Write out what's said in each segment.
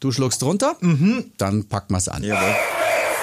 Du schluckst drunter? Mhm. Dann packen wir's an. Jawohl.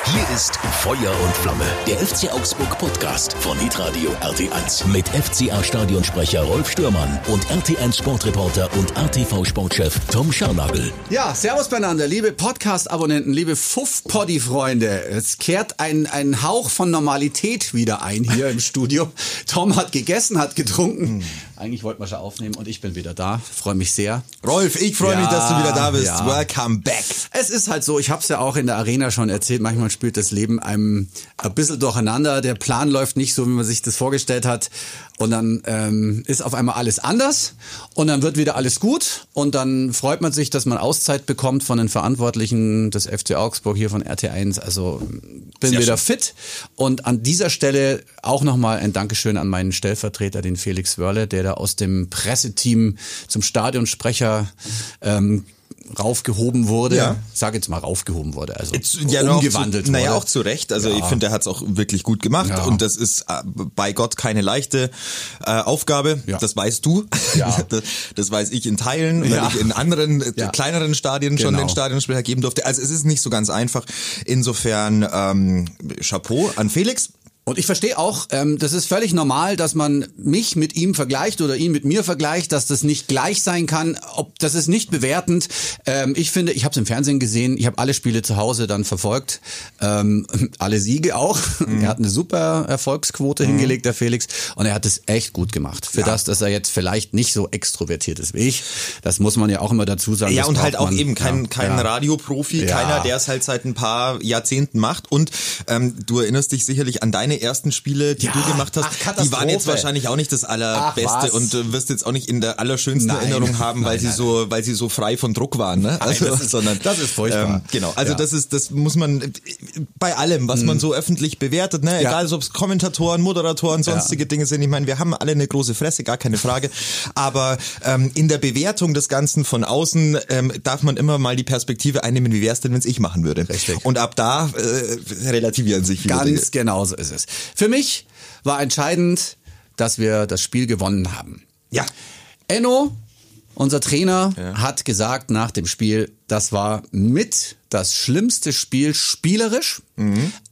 Hier ist Feuer und Flamme, der FC Augsburg Podcast von Hitradio RT1 mit FCA-Stadionsprecher Rolf Stürmann und RT1 Sportreporter und RTV-Sportchef Tom Scharnagel. Ja, servus beieinander, liebe Podcast-Abonnenten, liebe Fuff-Poddy-Freunde. Es kehrt ein, ein Hauch von Normalität wieder ein hier im Studio. Tom hat gegessen, hat getrunken. Eigentlich wollten wir schon aufnehmen und ich bin wieder da. Freue mich sehr. Rolf, ich freue mich, Ja, dass du wieder da bist. ja. Welcome back. Es ist halt so, ich habe es ja auch in der Arena schon erzählt, manchmal spielt das Leben einem ein bisschen durcheinander. Der Plan läuft nicht so, wie man sich das vorgestellt hat. Und dann ähm, ist auf einmal alles anders und dann wird wieder alles gut und dann freut man sich, dass man Auszeit bekommt von den Verantwortlichen des FC Augsburg hier von RT1. Also bin Sehr wieder schön. fit und an dieser Stelle auch nochmal ein Dankeschön an meinen Stellvertreter, den Felix Wörle, der da aus dem Presseteam zum Stadionsprecher ähm, raufgehoben wurde. Ja. Sag jetzt mal raufgehoben wurde, also Ja, nur umgewandelt zu, Naja, wurde. auch zu Recht. Also Ja. ich finde, er hat es auch wirklich gut gemacht. Ja. Und das ist äh, bei Gott keine leichte äh, Aufgabe. Ja. Das weißt du. Ja. Das, das weiß ich in Teilen, weil Ja. ich in anderen, äh, Ja. kleineren Stadien schon Genau. den Stadionsprecher geben durfte. Also es ist nicht so ganz einfach. Insofern ähm, Chapeau an Felix. Und ich verstehe auch, ähm, das ist völlig normal, dass man mich mit ihm vergleicht oder ihn mit mir vergleicht, dass das nicht gleich sein kann. Ob das ist nicht bewertend. Ähm, ich finde, ich habe es im Fernsehen gesehen, ich habe alle Spiele zu Hause dann verfolgt, ähm, alle Siege auch. Er hat eine super Erfolgsquote hingelegt, der Felix, und er hat es echt gut gemacht. Für das, dass er jetzt vielleicht nicht so extrovertiert ist wie ich, das muss man ja auch immer dazu sagen. Ja, und halt auch man. eben kein, Ja, kein ja. Radioprofi, Ja. keiner, der es halt seit ein paar Jahrzehnten macht. Und ähm, du erinnerst dich sicherlich an deine ersten Spiele, die Ja, du gemacht hast. ach, die waren jetzt wahrscheinlich auch nicht das Ach, allerbeste was? und du wirst jetzt auch nicht in der allerschönsten Nein. Erinnerung haben, weil Nein, sie nein, so, weil sie so frei von Druck waren. Ne? Also, das ist- sondern, das ist furchtbar. Ähm, genau. Also Ja. das ist, das muss man äh, bei allem, was man so öffentlich bewertet, ne? Ja. egal ob es Kommentatoren, Moderatoren, sonstige Dinge sind. Ich meine, wir haben alle eine große Fresse, gar keine Frage. Aber ähm, in der Bewertung des Ganzen von außen ähm, darf man immer mal die Perspektive einnehmen, wie wäre es denn, wenn es ich machen würde. Richtig. Und ab da äh, relativieren sich viele Dinge. Ganz genau so ist es. Für mich war entscheidend, dass wir das Spiel gewonnen haben. Ja. Enno, unser Trainer, hat gesagt nach dem Spiel, das war mit das schlimmste Spiel spielerisch,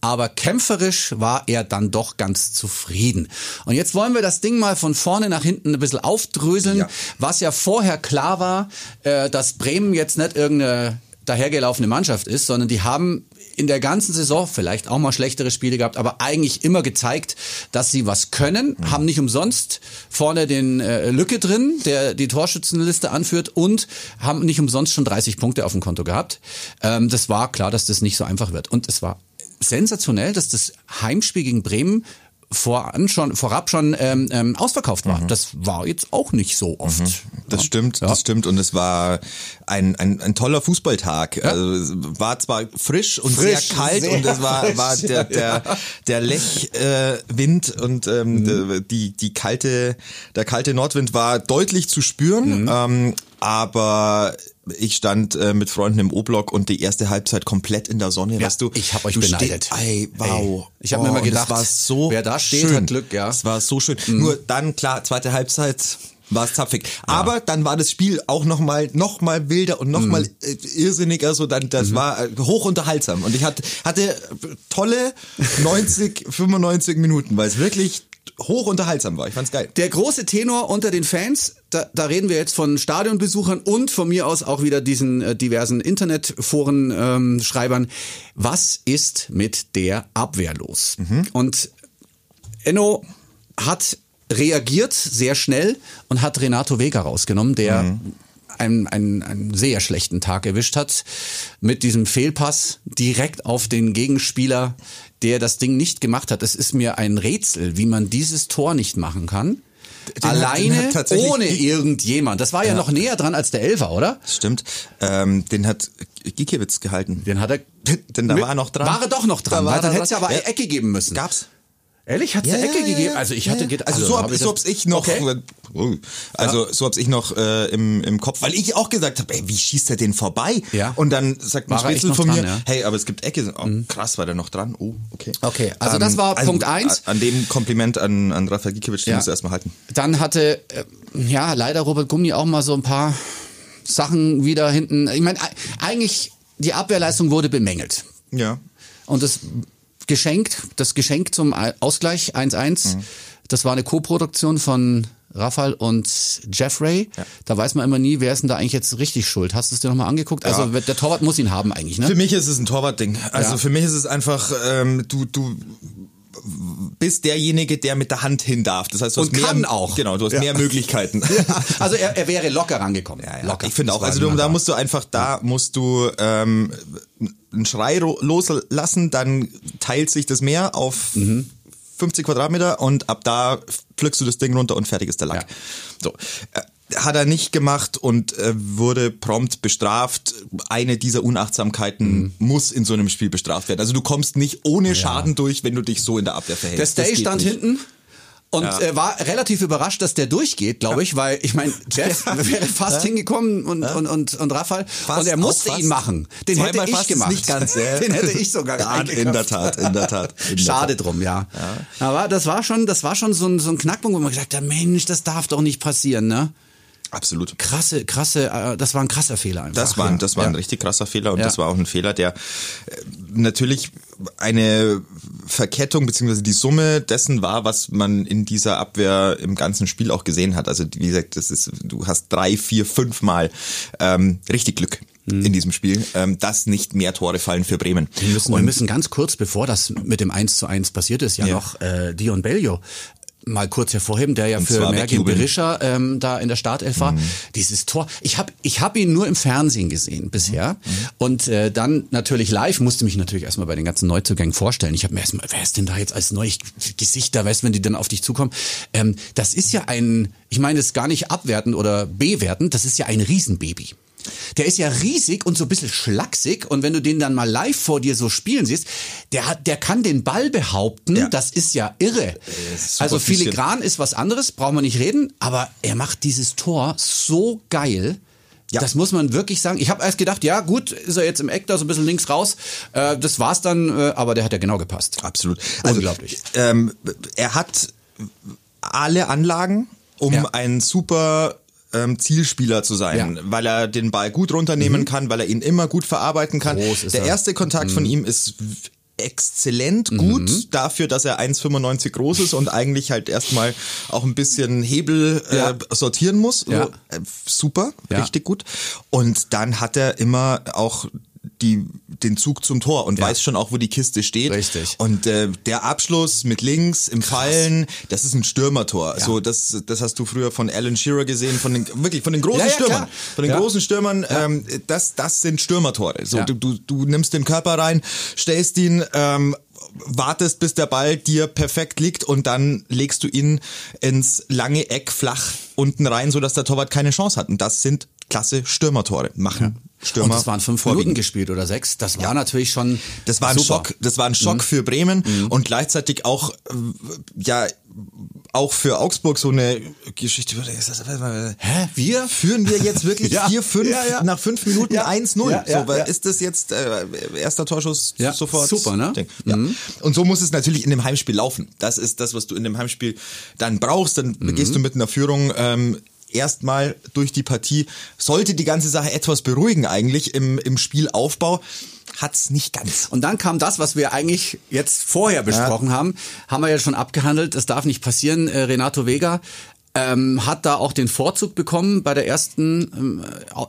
aber kämpferisch war er dann doch ganz zufrieden. Und jetzt wollen wir das Ding mal von vorne nach hinten ein bisschen aufdröseln, Ja. was ja vorher klar war, äh, dass Bremen jetzt nicht irgendeine dahergelaufene Mannschaft ist, sondern die haben in der ganzen Saison vielleicht auch mal schlechtere Spiele gehabt, aber eigentlich immer gezeigt, dass sie was können, haben nicht umsonst vorne den äh, Lücke drin, der die Torschützenliste anführt und haben nicht umsonst schon 30 Punkte auf dem Konto gehabt. Ähm, das war klar, dass das nicht so einfach wird und es war sensationell, dass das Heimspiel gegen Bremen voran schon, vorab schon ähm, ähm, ausverkauft war. Das war jetzt auch nicht so oft. Das Ja. stimmt, Ja. das stimmt. Und es war ein, ein, ein toller Fußballtag. Also, es war zwar frisch und Frisch, sehr kalt sehr und es war, frisch, war der, der, der Lechwind äh, Wind und ähm, Mhm. die, die kalte, der kalte Nordwind war deutlich zu Mhm. spüren. Ähm, aber ich stand äh, mit Freunden im O-Block und die erste Halbzeit komplett in der Sonne. Ja, weißt du, ich hab euch du beneidet. Ey, wow. Ey, ich hab mir immer es gedacht, war so wer da steht, schön. hat Glück, ja. Mhm. Es war so schön. Nur dann, klar, zweite Halbzeit war es zapfig. Aber dann war das Spiel auch noch mal, noch mal wilder und noch Mhm. mal äh, irrsinniger. So dann, das war äh, hoch unterhaltsam. Und ich hatte, hatte tolle 90, 95 Minuten, weil es wirklich hoch unterhaltsam war. Ich fand's geil. Der große Tenor unter den Fans, da, da reden wir jetzt von Stadionbesuchern und von mir aus auch wieder diesen äh, diversen Internetforen-Schreibern. Ähm, Schreibern. Was ist mit der Abwehr los? Und Enno hat reagiert sehr schnell und hat Renato Vega rausgenommen, der einen, einen, einen sehr schlechten Tag erwischt hat mit diesem Fehlpass direkt auf den Gegenspieler, der das Ding nicht gemacht hat. Es ist mir ein Rätsel, wie man dieses Tor nicht machen kann. Den hat- Alleine, hat tatsächlich- ohne irgendjemand. Das war ja, noch näher dran als der Elfer, oder? Stimmt. Ähm, den hat Gikiewicz gehalten. Den hat er. Denn da war er noch dran. War er doch noch dran, Da war weil dann hätte es ja aber Ja. eine Ecke geben müssen. Gab's? Ehrlich, hat es eine Ecke gegeben? Also ich hatte ja. gedacht, also, so hab hab, ich so hab's ich noch Okay. Oh. also so hab's ich noch äh, im, im Kopf, weil ich auch gesagt habe, ey, wie schießt er den vorbei? Ja. Und dann sagt ein Spitzel von dran, mir, ja? Mhm. hey, aber es gibt Ecke. Oh, krass, war der noch dran? Oh, okay. Okay, also das war Punkt eins. An dem Kompliment an, an Rafael Gikiewicz, den Ja. musst du erstmal halten. Dann hatte, äh, ja, leider Robert Gummi auch mal so ein paar Sachen wieder hinten. Ich meine, eigentlich die Abwehrleistung wurde bemängelt. Ja. Und das geschenkt, das Geschenk zum Ausgleich 1-1, mhm. das war eine Co-Produktion von Rafael und Jeffrey. Ja. Da weiß man immer nie, wer ist denn da eigentlich jetzt richtig schuld. Hast du es dir nochmal angeguckt? Also ja. der Torwart muss ihn haben eigentlich, ne? Für mich ist es ein Torwartding. Also ja. für mich ist es einfach, ähm, du, du bist derjenige, der mit der Hand hin darf. Das heißt, du und hast kann mehr, auch. Genau, du hast ja. mehr Möglichkeiten. Ja. Also er, er wäre locker rangekommen. Ja, ja. Locker. Ich finde auch. Also du, da musst du einfach, da musst du ähm, einen Schrei loslassen, dann teilt sich das Meer auf mhm. 50 Quadratmeter und ab da pflückst du das Ding runter und fertig ist der Lack. So. Hat er nicht gemacht und äh, wurde prompt bestraft. Eine dieser Unachtsamkeiten mhm. muss in so einem Spiel bestraft werden. Also du kommst nicht ohne ja. Schaden durch, wenn du dich so in der Abwehr verhältst. Der Stay stand nicht. hinten und ja. äh, war relativ überrascht, dass der durchgeht, glaube ich, weil ich meine, Jeff wäre fast ja. hingekommen und, ja. und, und, und Raphael fast und er musste ihn machen. Den hätte ich gemacht. Nicht ganz, äh. Den hätte ich sogar ja, In der Tat, in der Tat. In Schade drum, ja. Aber das war schon, das war schon so ein, so ein Knackpunkt, wo man gesagt hat, Mensch, das darf doch nicht passieren, ne? Absolut. Krasse, krasse, äh, das war ein krasser Fehler einfach. Das war, ein, das war ein richtig krasser Fehler und das war auch ein Fehler, der äh, natürlich eine Verkettung beziehungsweise die Summe dessen war, was man in dieser Abwehr im ganzen Spiel auch gesehen hat. Also wie gesagt, das ist, du hast drei, vier, fünf Mal ähm, richtig Glück in diesem Spiel, ähm, dass nicht mehr Tore fallen für Bremen. Wir müssen, wir müssen ganz kurz, bevor das mit dem 1 zu 1 passiert ist, ja, ja. noch äh, Dion Bellio mal kurz hervorheben, der ja Und für Merkin Berisha ähm, da in der Startelf war. Mhm. Dieses Tor, ich habe ich hab ihn nur im Fernsehen gesehen bisher. Mhm. Und äh, dann natürlich live, musste mich natürlich erstmal bei den ganzen Neuzugängen vorstellen. Ich habe mir erstmal, wer ist denn da jetzt als neues Gesicht da, weißt wenn die dann auf dich zukommen. Ähm, das ist ja ein, ich meine es gar nicht abwertend oder bewertend, das ist ja ein Riesenbaby. Der ist ja riesig und so ein bisschen schlaksig und wenn du den dann mal live vor dir so spielen siehst, der hat, der kann den Ball behaupten, ja. das ist ja irre. Ist also filigran ist was anderes, brauchen wir nicht reden, aber er macht dieses Tor so geil. Ja. Das muss man wirklich sagen. Ich habe erst gedacht, ja gut, ist er jetzt im Eck da so ein bisschen links raus. Äh, das war's dann, äh, aber der hat ja genau gepasst. Absolut. Also, Unglaublich. Ähm, er hat alle Anlagen, um ja. ein super ähm, Zielspieler zu sein, ja. weil er den Ball gut runternehmen mhm. kann, weil er ihn immer gut verarbeiten kann. Der erste Kontakt mhm. von ihm ist exzellent gut mhm. dafür, dass er 1,95 groß ist und eigentlich halt erstmal auch ein bisschen Hebel äh, ja. sortieren muss. Ja. So, äh, super, richtig gut. Und dann hat er immer auch die, den Zug zum Tor und ja. weiß schon auch, wo die Kiste steht. Richtig. Und äh, der Abschluss mit links im Krass. Fallen, das ist ein Stürmertor. Ja. So, das, das hast du früher von Alan Shearer gesehen, von den wirklich von den großen ja, Stürmern. Klar. Von den großen Stürmern, ähm, das, das sind Stürmertore. So, du, du, du nimmst den Körper rein, stellst ihn ähm, wartest, bis der Ball dir perfekt liegt und dann legst du ihn ins lange Eck flach unten rein, so dass der Torwart keine Chance hat. Und das sind klasse Stürmertore. Machen Stürmer. Und das waren fünf vorwiegend. Minuten gespielt oder sechs. Das war natürlich schon. Das war ein super. Schock. Das war ein Schock mhm. für Bremen mhm. und gleichzeitig auch äh, ja auch für Augsburg so eine Geschichte. Hä? Wir? Führen wir jetzt wirklich ja. 4, 5 ja, ja. nach fünf Minuten ja. 1-0? Ja, ja, so, weil Ist das jetzt äh, erster Torschuss sofort? Super, ne? Mhm. Und so muss es natürlich in dem Heimspiel laufen. Das ist das, was du in dem Heimspiel dann brauchst. Dann mhm. gehst du mit einer Führung ähm, erstmal durch die Partie. Sollte die ganze Sache etwas beruhigen eigentlich im, im Spielaufbau. Hat's nicht ganz. Und dann kam das, was wir eigentlich jetzt vorher besprochen ja. haben, haben wir ja schon abgehandelt. Das darf nicht passieren. Äh, Renato Vega ähm, hat da auch den Vorzug bekommen bei der ersten ähm,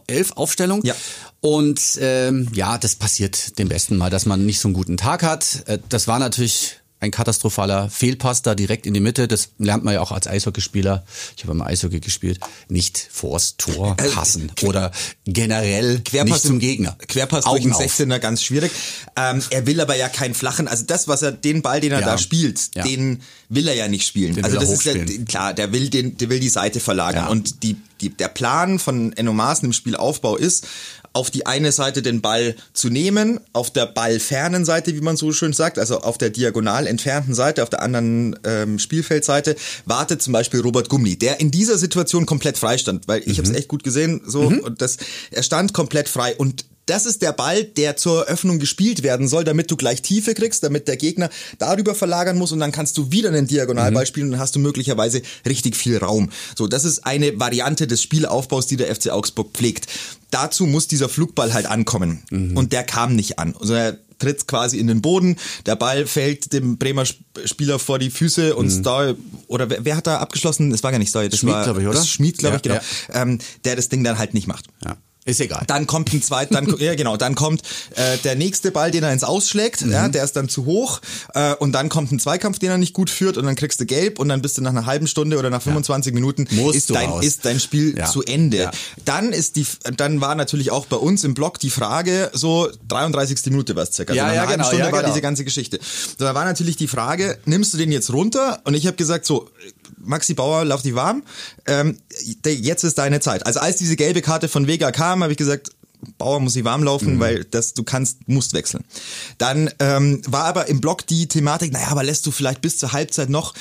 elf Aufstellung. Ja. Und ähm, ja, das passiert dem Besten mal, dass man nicht so einen guten Tag hat. Äh, das war natürlich ein katastrophaler Fehlpass da direkt in die Mitte. Das lernt man ja auch als Eishockeyspieler. Ich habe immer Eishockey gespielt. Nicht vors Tor äh, passen äh, oder generell Querpass nicht zum Gegner. Querpass Augen durch den 16er ganz schwierig. Ähm, er will aber ja keinen flachen. Also das, was er den Ball, den er ja. da spielt, ja. den will er ja nicht spielen. Den also das ist ja klar. Der will den, der will die Seite verlagern. Ja. Und die, die, der Plan von Enno Maaßen im Spielaufbau ist, auf die eine Seite den Ball zu nehmen, auf der ballfernen Seite, wie man so schön sagt, also auf der diagonal entfernten Seite, auf der anderen ähm, Spielfeldseite, wartet zum Beispiel Robert Gummi, der in dieser Situation komplett frei stand, weil ich mhm. habe es echt gut gesehen, so mhm. und das, er stand komplett frei und das ist der Ball, der zur Öffnung gespielt werden soll, damit du gleich Tiefe kriegst, damit der Gegner darüber verlagern muss und dann kannst du wieder einen Diagonalball mhm. spielen und dann hast du möglicherweise richtig viel Raum. So, das ist eine Variante des Spielaufbaus, die der FC Augsburg pflegt. Dazu muss dieser Flugball halt ankommen mhm. und der kam nicht an. Also er tritt quasi in den Boden, der Ball fällt dem Bremer Spieler vor die Füße und mhm. Stoy, oder wer, wer, hat da abgeschlossen? Es war gar nicht Stoy, das Schmied, glaube ich, oder? Schmied, glaube ja, ich, genau. Ja. Ähm, der das Ding dann halt nicht macht. Ja. Ist egal. Dann kommt ein zweiter, dann ja genau, dann kommt äh, der nächste Ball, den er ins Ausschlägt, mhm. ja, der ist dann zu hoch äh, und dann kommt ein Zweikampf, den er nicht gut führt und dann kriegst du gelb und dann bist du nach einer halben Stunde oder nach 25 ja. Minuten Musst ist dein raus. ist dein Spiel ja. zu Ende. Dann ist die dann war natürlich auch bei uns im Blog die Frage so 33. Minute war es circa. Ja, also ja, eine genau, Stunde ja, war genau. diese ganze Geschichte. So, da war natürlich die Frage, nimmst du den jetzt runter? Und ich habe gesagt so Maxi Bauer, lauf dich warm. Ähm, jetzt ist deine Zeit. Also als diese gelbe Karte von Vega kam, habe ich gesagt, Bauer muss sie warm laufen, mhm. weil das du kannst, musst wechseln. Dann ähm, war aber im Blog die Thematik, naja, aber lässt du vielleicht bis zur Halbzeit noch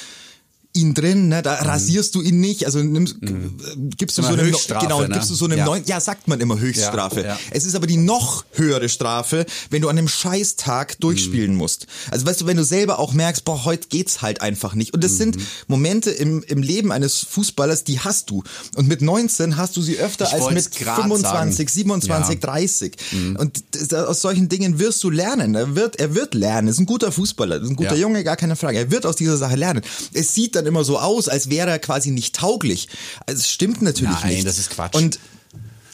ihn drin, ne? da mhm. rasierst du ihn nicht, also nimmst, mhm. gibst du so eine genau, ne? gibst du so eine ja. neuen, ja sagt man immer Höchststrafe. Ja, ja. Es ist aber die noch höhere Strafe, wenn du an einem Scheißtag durchspielen mhm. musst. Also weißt du, wenn du selber auch merkst, boah, heute geht's halt einfach nicht. Und das sind mhm. Momente im, im Leben eines Fußballers, die hast du. Und mit 19 hast du sie öfter ich als mit 25, sagen. 27, 30. Mhm. Und aus solchen Dingen wirst du lernen. Er wird, er wird lernen. Er ist ein guter Fußballer, ist ein guter Junge, gar keine Frage. Er wird aus dieser Sache lernen. Es sieht dann dann immer so aus, als wäre er quasi nicht tauglich. Also, es stimmt natürlich Nein, nicht. Nein, das ist Quatsch. Und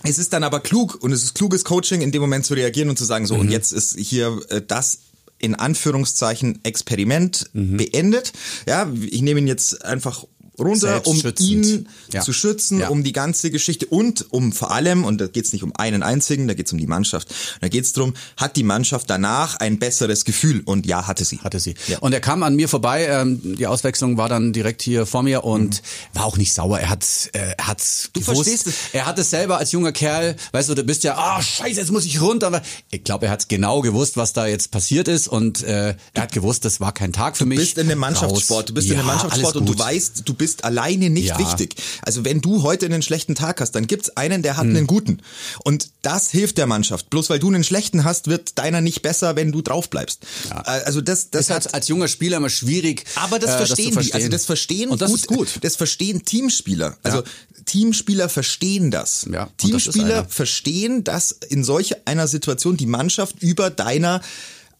es ist dann aber klug und es ist kluges Coaching, in dem Moment zu reagieren und zu sagen, so, mhm. und jetzt ist hier äh, das in Anführungszeichen Experiment mhm. beendet. Ja, ich nehme ihn jetzt einfach runter, um ihn ja. zu schützen, ja. um die ganze Geschichte und um vor allem, und da geht es nicht um einen einzigen, da geht es um die Mannschaft. Da geht es darum, hat die Mannschaft danach ein besseres Gefühl? Und ja, hatte sie. Hatte sie. Ja. Und er kam an mir vorbei, ähm, die Auswechslung war dann direkt hier vor mir und mhm. war auch nicht sauer. Er hat äh, er hat's du gewusst. Verstehst es. Er hat es selber als junger Kerl, weißt du, du bist ja, ah oh, scheiße, jetzt muss ich runter. Ich glaube, er hat genau gewusst, was da jetzt passiert ist und äh, er hat gewusst, das war kein Tag für du mich. Du bist in einem Mannschaftssport, du bist in einem Mannschaftssport und du weißt, du bist alleine nicht ja. wichtig. Also wenn du heute einen schlechten Tag hast, dann gibt's einen, der hat hm. einen guten. Und das hilft der Mannschaft. Bloß weil du einen schlechten hast, wird deiner nicht besser, wenn du drauf bleibst. Ja. Also das, das ist hat, als junger Spieler immer schwierig. Aber das äh, verstehen das die. Also das verstehen Und das gut, ist gut. Das verstehen Teamspieler. Also ja. Teamspieler verstehen das. Ja, Teamspieler das verstehen, dass in solch einer Situation die Mannschaft über deiner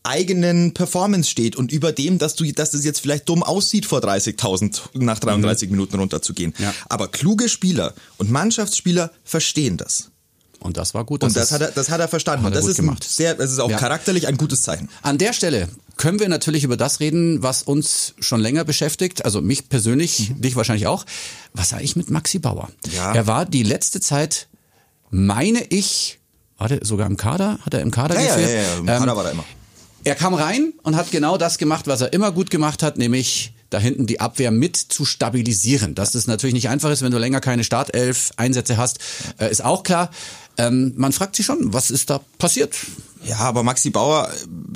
eigenen Performance steht und über dem, dass du, dass das jetzt vielleicht dumm aussieht, vor 30.000 nach 33 mhm. Minuten runterzugehen. Ja. Aber kluge Spieler und Mannschaftsspieler verstehen das. Und das war gut. Das und das hat er, das hat er verstanden. Hat er das ist gemacht. sehr, das ist auch ja. charakterlich ein gutes Zeichen. An der Stelle können wir natürlich über das reden, was uns schon länger beschäftigt. Also mich persönlich, mhm. dich wahrscheinlich auch. Was sah ich mit Maxi Bauer? Ja. Er war die letzte Zeit, meine ich, war der sogar im Kader? Hat er im Kader ja, gefehlt? Ja, ja, ja, im Kader ähm, war er immer. Er kam rein und hat genau das gemacht, was er immer gut gemacht hat, nämlich da hinten die Abwehr mit zu stabilisieren. Dass das natürlich nicht einfach ist, wenn du länger keine Startelf-Einsätze hast, äh, ist auch klar. Ähm, man fragt sich schon, was ist da passiert? Ja, aber Maxi Bauer,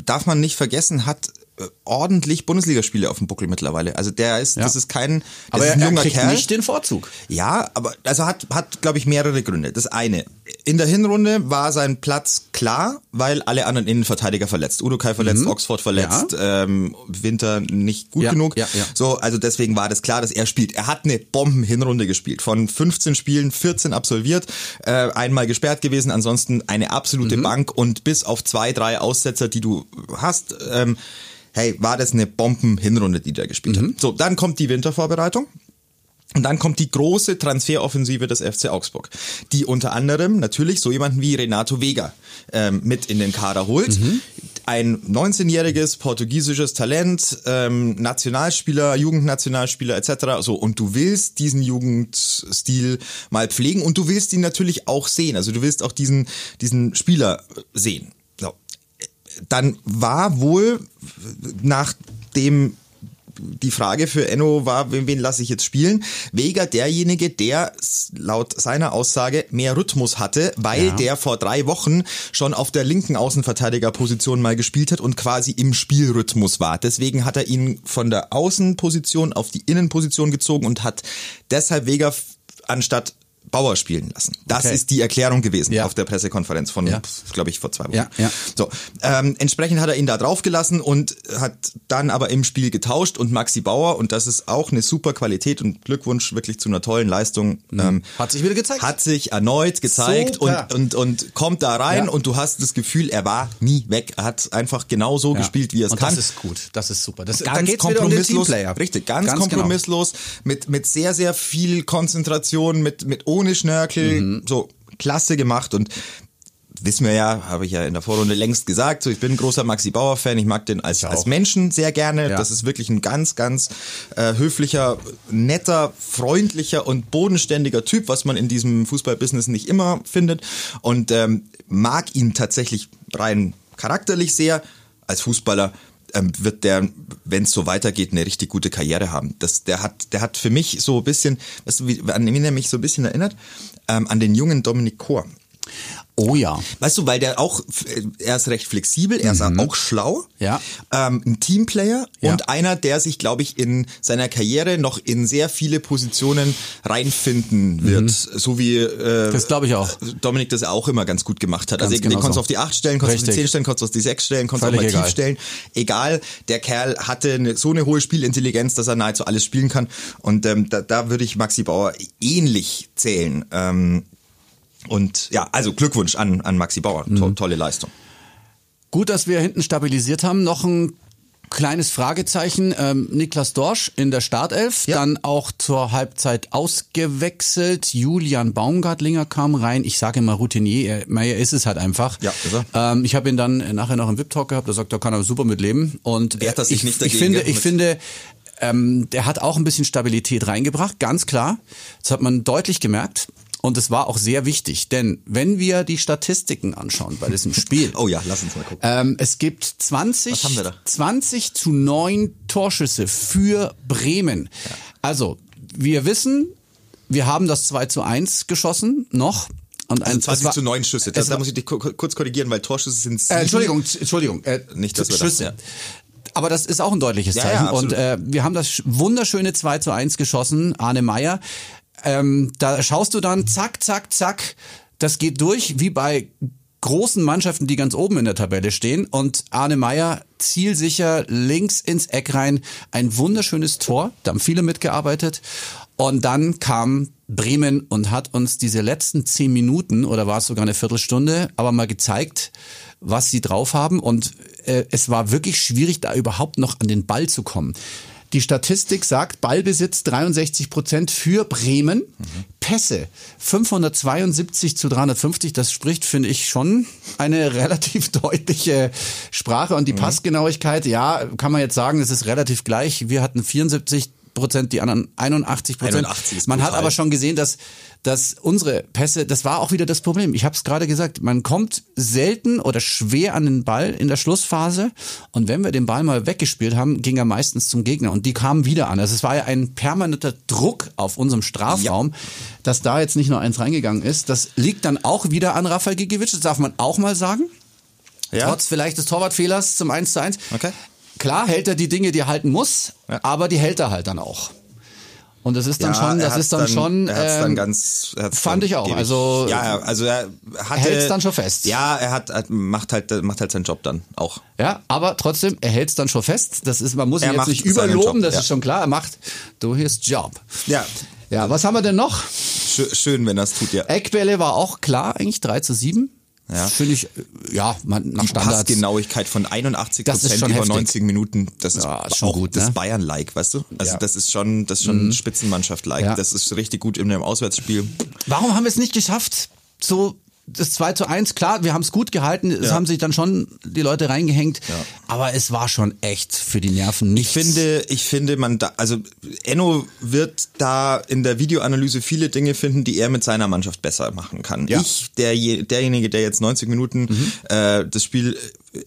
darf man nicht vergessen, hat äh, ordentlich Bundesligaspiele auf dem Buckel mittlerweile. Also der ist, ja. das ist kein, das aber ist ein er, junger er kriegt Kerl. nicht den Vorzug. Ja, aber also hat, hat glaube ich mehrere Gründe. Das eine, in der Hinrunde war sein Platz klar, weil alle anderen Innenverteidiger verletzt. Udo Kai verletzt, mhm. Oxford verletzt, ja. ähm, Winter nicht gut ja, genug. Ja, ja. So, also deswegen war das klar, dass er spielt. Er hat eine Bomben-Hinrunde gespielt. Von 15 Spielen 14 absolviert, äh, einmal gesperrt gewesen, ansonsten eine absolute mhm. Bank und bis auf zwei, drei Aussetzer, die du hast, ähm, hey, war das eine Bomben-Hinrunde, die der gespielt mhm. hat. So, dann kommt die Wintervorbereitung. Und dann kommt die große Transferoffensive des FC Augsburg, die unter anderem natürlich so jemanden wie Renato Vega ähm, mit in den Kader holt. Mhm. Ein 19-jähriges portugiesisches Talent, ähm, Nationalspieler, Jugendnationalspieler etc. So und du willst diesen Jugendstil mal pflegen und du willst ihn natürlich auch sehen. Also du willst auch diesen diesen Spieler sehen dann war wohl nach dem die Frage für Enno war, wen, wen lasse ich jetzt spielen? Vega derjenige, der laut seiner Aussage mehr Rhythmus hatte, weil ja. der vor drei Wochen schon auf der linken Außenverteidigerposition mal gespielt hat und quasi im Spielrhythmus war. Deswegen hat er ihn von der Außenposition auf die Innenposition gezogen und hat deshalb Vega anstatt Bauer spielen lassen. Das Okay. ist die Erklärung gewesen Ja. auf der Pressekonferenz von, Ja. glaube ich, vor zwei Wochen. Ja, ja. So, ähm, entsprechend hat er ihn da draufgelassen und hat dann aber im Spiel getauscht und Maxi Bauer, und das ist auch eine super Qualität und Glückwunsch wirklich zu einer tollen Leistung. Ähm, Mhm. Hat sich wieder gezeigt. Hat sich erneut gezeigt Super. und, und, und kommt da rein Ja. und du hast das Gefühl, er war nie weg. Er hat einfach genau so gespielt, wie er es kann. das ist gut, das ist super. Das, da ganz um den kompromisslos, Teamplayer. richtig, ganz, Ganz genau. kompromisslos, mit, mit sehr, sehr viel Konzentration, mit, mit ohne Schnörkel, Mhm. so klasse gemacht und wissen wir ja, habe ich ja in der Vorrunde längst gesagt, so ich bin ein großer Maxi Bauer Fan, ich mag den als, als Menschen sehr gerne, Ja. das ist wirklich ein ganz, ganz äh, höflicher, netter, freundlicher und bodenständiger Typ, was man in diesem Fußballbusiness nicht immer findet und ähm, mag ihn tatsächlich rein charakterlich sehr, als Fußballer ähm, wird der, wenn es so weitergeht, eine richtig gute Karriere haben. Das, der hat, der hat für mich so ein bisschen, weißt du, wie, an wen er mich so ein bisschen erinnert? Ähm, an den jungen Dominik Kor. Oh ja. Weißt du, weil der auch, äh, er ist recht flexibel, er ist auch schlau, Mhm. Ja. ähm, ein Teamplayer Ja. und einer, der sich, glaube ich, in seiner Karriere noch in sehr viele Positionen reinfinden wird, so wie äh, Mhm. Das glaube ich auch. Dominik das auch immer ganz gut gemacht hat. also Ganz den genau konntest du so. auf die 8 stellen, konntest du auf die Richtig. 10 stellen, konntest du auf die 6 stellen, konntest du mal egal. tief stellen. Egal, der Kerl hatte eine, so eine hohe Spielintelligenz, dass er nahezu alles spielen kann. Und ähm, da, da würde ich Maxi Bauer ähnlich zählen. Ähm, und ja, also Glückwunsch an, an Maxi Bauer. To Mhm. tolle Leistung. Gut, dass wir hinten stabilisiert haben. Noch ein kleines Fragezeichen. Ähm, Niklas Dorsch in der Startelf, Ja. dann auch zur Halbzeit ausgewechselt. Julian Baumgartlinger kam rein. Ich sage immer Routinier, er, Meier ist es halt einfach. Ja, ist er. Ähm, ich habe ihn dann nachher noch im VIP-Talk gehabt, da sagt, er kann er super mitleben. Und Wehrt er sich ich, nicht ich dagegen, finde, gell, ich finde, ähm, der hat auch ein bisschen Stabilität reingebracht, ganz klar. Das hat man deutlich gemerkt. Und es war auch sehr wichtig, denn wenn wir die Statistiken anschauen bei diesem Spiel, Oh ja, lass uns mal gucken. ähm, es gibt 20, Was haben wir da? 20 zu 9 Torschüsse für Bremen. Also, wir wissen, wir haben das 2 zu 1 geschossen, noch. Und Also ein, 20 es war- zu 9 Schüsse. Das, da muss ich dich ku- kurz korrigieren, weil Torschüsse sind sieben. äh, Entschuldigung, Entschuldigung. Äh, Nicht, dass wir das- Schüsse. ja. Aber das ist auch ein deutliches Ja, ja, Zeichen. absolut. und äh, wir haben das sch- wunderschöne 2 zu 1 geschossen, Arne Meyer. Ähm, da schaust du dann, zack, zack, zack, das geht durch, wie bei großen Mannschaften, die ganz oben in der Tabelle stehen. Und Arne Meyer zielsicher links ins Eck rein. Ein wunderschönes Tor, da haben viele mitgearbeitet. Und dann kam Bremen und hat uns diese letzten zehn Minuten oder war es sogar eine Viertelstunde, aber mal gezeigt, was sie drauf haben. Und äh, es war wirklich schwierig, da überhaupt noch an den Ball zu kommen. Die Statistik sagt, Ballbesitz 63 Prozent für Bremen, Pässe 572 zu 350. Das spricht, finde ich, schon eine relativ deutliche Sprache. Und die Passgenauigkeit, ja, kann man jetzt sagen, es ist relativ gleich. Wir hatten 74 Prozent, die anderen 81 Prozent. 81 ist Man hat aber schon gesehen, dass, dass unsere Pässe, das war auch wieder das Problem. Ich habe es gerade gesagt, man kommt selten oder schwer an den Ball in der Schlussphase. Und wenn wir den Ball mal weggespielt haben, ging er meistens zum Gegner. Und die kamen wieder an. Also es war ja ein permanenter Druck auf unserem Strafraum, dass da jetzt nicht nur eins reingegangen ist. Das liegt dann auch wieder an Rafael Gigiewicz, das darf man auch mal sagen. Ja? Trotz vielleicht des Torwartfehlers zum 1 zu 1. Okay. Klar hält er die Dinge, die er halten muss, Ja. aber die hält er halt dann auch. Und das ist dann schon, er das ist dann, schon. Er hat's dann ähm, ganz. er fand dann ich auch, also- ja, ja, also er hatte, hält's dann schon fest. Ja, er hat, hat macht halt macht halt seinen Job dann auch. Ja, aber trotzdem, er hält es dann schon fest. Das ist, man muss ihn Er jetzt macht nicht überloben, Job, das ja. ist schon klar. Er macht, du his Job. Ja, Ja, was haben wir denn noch? schö- schön, wenn das tut, ja. Eckbälle war auch klar, eigentlich 3 zu 7. Ja. Finde ich, äh, ja, man, nach Die Standards. Passgenauigkeit von 81 Das ist Prozent über heftig. 90 Minuten, das ist, Ja, ist schon auch gut, das ne? Bayern-like, weißt du? Also Ja. Mhm. das ist schon, das ist schon Spitzenmannschaft-like. Ja. Das ist richtig gut in einem Auswärtsspiel. Warum haben wir es nicht geschafft? So das 2 zu 1, klar, wir haben es gut gehalten, es Ja. haben sich dann schon die Leute reingehängt, Ja. aber es war schon echt für die Nerven nichts. Ich finde, ich finde, man da, also Enno wird da in der Videoanalyse viele Dinge finden, die er mit seiner Mannschaft besser machen kann. Ja. Ich, der, derjenige, der jetzt 90 Minuten äh, das Spiel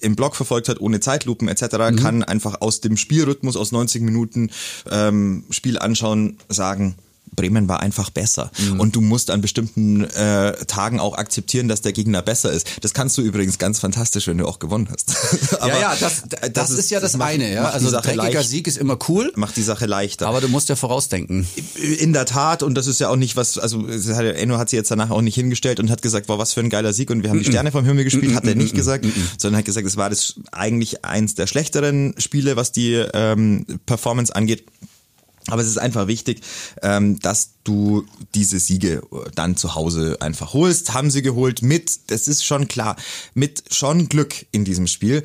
im Block verfolgt hat, ohne Zeitlupen etc., kann einfach aus dem Spielrhythmus aus 90 Minuten ähm, Spiel anschauen sagen, Bremen war einfach besser. Mhm. Und du musst an bestimmten äh, Tagen auch akzeptieren, dass der Gegner besser ist. Das kannst du übrigens ganz fantastisch, wenn du auch gewonnen hast. aber ja, ja, das, das, das ist, ist, ja das, das eine. Ja? Also dreckiger leicht, Sieg ist immer cool. Macht die Sache leichter. Aber du musst ja vorausdenken. In der Tat, und das ist ja auch nicht was, also Enno hat sie jetzt danach auch nicht hingestellt und hat gesagt, war was für ein geiler Sieg und wir haben die Sterne vom Himmel gespielt, hat er nicht gesagt, sondern hat gesagt, es war das eigentlich eins der schlechteren Spiele, was die ähm, Performance angeht. Aber es ist einfach wichtig, ähm, dass du diese Siege dann zu Hause einfach holst. Haben sie geholt mit, das ist schon klar, mit schon Glück in diesem Spiel,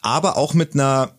aber auch mit einer